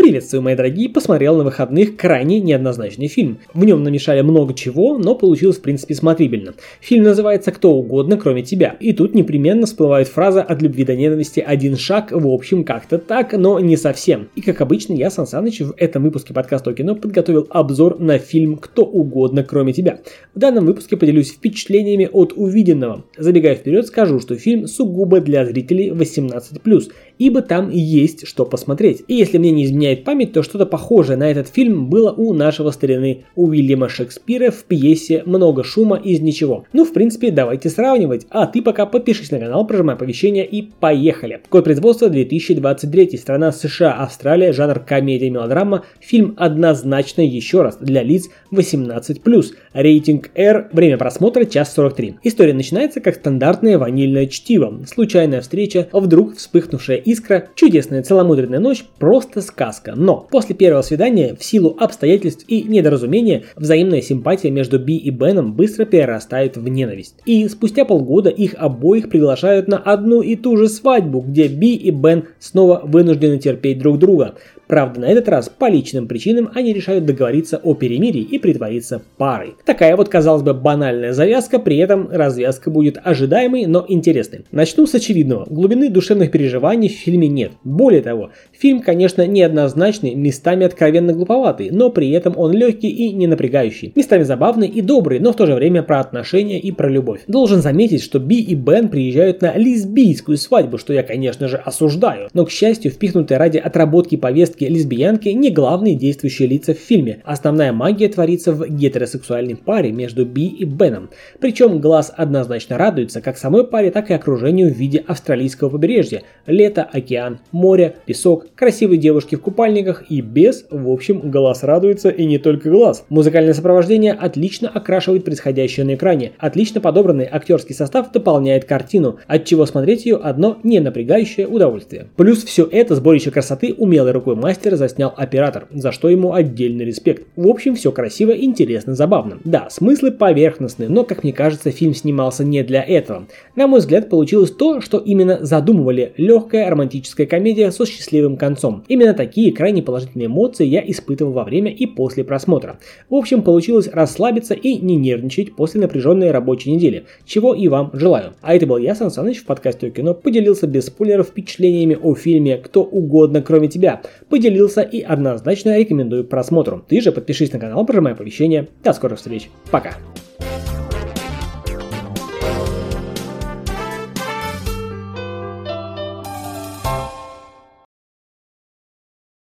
Приветствую, мои дорогие, посмотрел на выходных крайне неоднозначный фильм. В нем намешали много чего, но получилось в принципе смотрибельно. Фильм называется «Кто угодно, кроме тебя». И тут непременно всплывает фраза «От любви до ненависти один шаг», в общем, как-то так, но не совсем. И как обычно, я, Сан Саныч, в этом выпуске подкаста кино подготовил обзор на фильм «Кто угодно, кроме тебя». В данном выпуске поделюсь впечатлениями от увиденного. Забегая вперед, скажу, что фильм сугубо для зрителей 18+, ибо там есть что посмотреть. И если мне не изменяет память, то что-то похожее на этот фильм было у нашего старины Уильяма Шекспира в пьесе «Много шума из ничего». Ну, в принципе, давайте сравнивать. А ты пока подпишись на канал, прожимай оповещения и поехали. Код производства 2023, страна США, Австралия, жанр комедия-мелодрама, фильм однозначно еще раз для лиц 18+, рейтинг R, время просмотра час 43. История начинается как стандартное ванильное чтиво, случайная встреча, вдруг вспыхнувшая искра, чудесная целомудренная ночь, просто сказка. Но после первого свидания, в силу обстоятельств и недоразумения, взаимная симпатия между Би и Беном быстро перерастает в ненависть. И спустя полгода их обоих приглашают на одну и ту же свадьбу, где Би и Бен снова вынуждены терпеть друг друга. Правда, на этот раз по личным причинам они решают договориться о перемирии и притвориться парой. Такая вот, казалось бы, банальная завязка, при этом развязка будет ожидаемой, но интересной. Начну с очевидного. Глубины душевных переживаний в фильме нет. Более того, фильм, конечно, неоднозначный, местами откровенно глуповатый, но при этом он легкий и не напрягающий. Местами забавный и добрый, но в то же время про отношения и про любовь. Должен заметить, что Би и Бен приезжают на лесбийскую свадьбу, что я, конечно же, осуждаю. Но, к счастью, впихнутые ради отработки повестки лесбиянки не главные действующие лица в фильме. Основная магия творится в гетеросексуальной паре между Би и Беном. Причем глаз однозначно радуется как самой паре, так и окружению в виде австралийского побережья. Лето, океан, море, песок, красивые девушки в купальниках и без, в общем, глаз радуется и не только глаз. Музыкальное сопровождение отлично окрашивает происходящее на экране. Отлично подобранный актерский состав дополняет картину, от чего смотреть ее одно не напрягающее удовольствие. Плюс все это сборище красоты умелой рукой мастера заснял оператор, за что ему отдельный респект. В общем, все красиво, интересно, забавно. Да, смыслы поверхностные, но, как мне кажется, фильм снимался не для этого. На мой взгляд, получилось то, что именно задумывали легкая романтическая комедия со счастливым концом. Именно такие крайне положительные эмоции я испытывал во время и после просмотра. В общем, получилось расслабиться и не нервничать после напряженной рабочей недели, чего и вам желаю. А это был я, Сан Саныч, в подкасте о кино, поделился без спойлеров впечатлениями о фильме «Кто угодно, кроме тебя», поделился и однозначно рекомендую просмотру. Ты же подпишись на канал, прожимай оповещения. До скорых встреч. Пока.